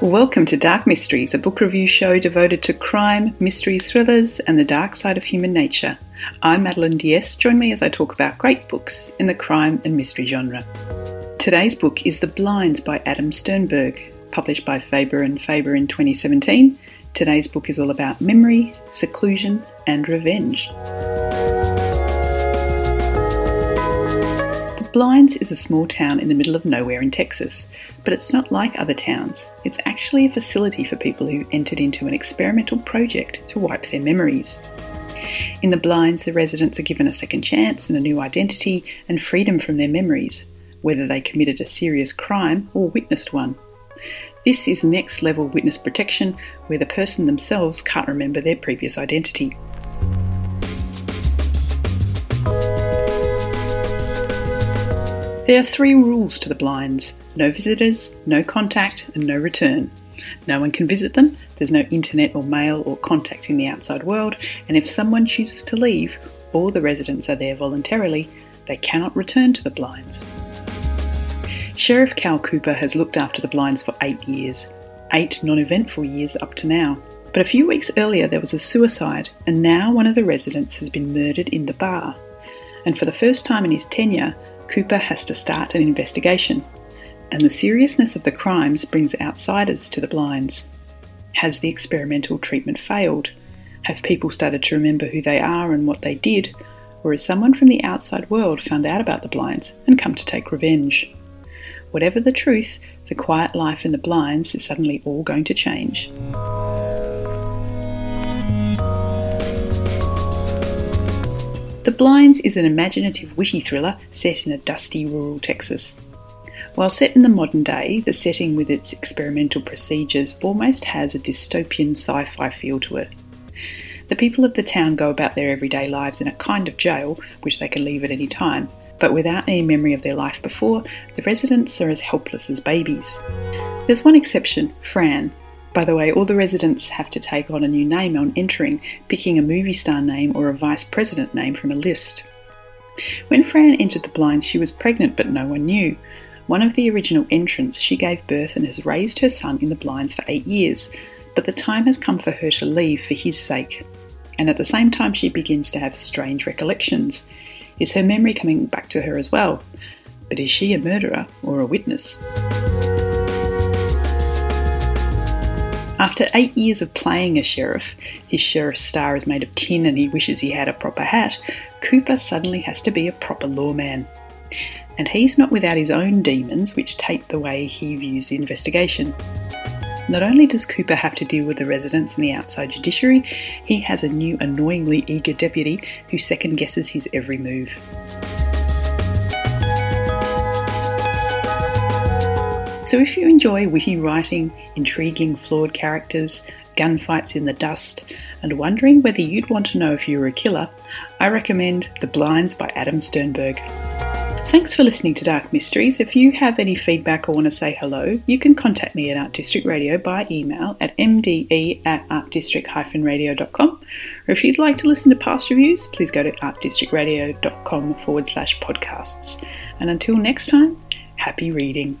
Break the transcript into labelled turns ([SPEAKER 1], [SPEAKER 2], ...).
[SPEAKER 1] Welcome to Dark Mysteries, a book review show devoted to crime, mystery thrillers, and the dark side of human nature. I'm Madeline Diaz. Join me as I talk about great books in the crime and mystery genre. Today's book is The Blinds by Adam Sternbergh, published by Faber and Faber in 2017. Today's book is all about memory, seclusion, and revenge. Blinds is a small town in the middle of nowhere in Texas, but it's not like other towns. It's actually a facility for people who entered into an experimental project to wipe their memories. In the Blinds, the residents are given a second chance and a new identity and freedom from their memories, whether they committed a serious crime or witnessed one. This is next level witness protection where the person themselves can't remember their previous identity. There are three rules to the blinds no visitors, no contact, and no return. No one can visit them, there's no internet or mail or contacting the outside world, and if someone chooses to leave, or the residents are there voluntarily, they cannot return to the blinds. Sheriff Cal Cooper has looked after the blinds for eight years, eight non eventful years up to now. But a few weeks earlier there was a suicide, and now one of the residents has been murdered in the bar. And for the first time in his tenure, Cooper has to start an investigation, and the seriousness of the crimes brings outsiders to the blinds. Has the experimental treatment failed? Have people started to remember who they are and what they did? Or has someone from the outside world found out about the blinds and come to take revenge? Whatever the truth, the quiet life in the blinds is suddenly all going to change. The Blinds is an imaginative, witty thriller set in a dusty rural Texas. While set in the modern day, the setting with its experimental procedures almost has a dystopian sci fi feel to it. The people of the town go about their everyday lives in a kind of jail, which they can leave at any time, but without any memory of their life before, the residents are as helpless as babies. There's one exception, Fran, by the way, all the residents have to take on a new name on entering, picking a movie star name or a vice president name from a list. When Fran entered the blinds, she was pregnant, but no one knew. One of the original entrants, she gave birth and has raised her son in the blinds for eight years, but the time has come for her to leave for his sake. And at the same time, she begins to have strange recollections. Is her memory coming back to her as well? But is she a murderer or a witness? After eight years of playing a sheriff, his sheriff star is made of tin and he wishes he had a proper hat, Cooper suddenly has to be a proper lawman. And he's not without his own demons, which taint the way he views the investigation. Not only does Cooper have to deal with the residents and the outside judiciary, he has a new annoyingly eager deputy who second guesses his every move. So, if you enjoy witty writing, intriguing, flawed characters, gunfights in the dust, and wondering whether you'd want to know if you were a killer, I recommend The Blinds by Adam Sternbergh. Thanks for listening to Dark Mysteries. If you have any feedback or want to say hello, you can contact me at Art District Radio by email at mde at artdistrict-radio.com. Or if you'd like to listen to past reviews, please go to artdistrictradio.com forward slash podcasts. And until next time, happy reading.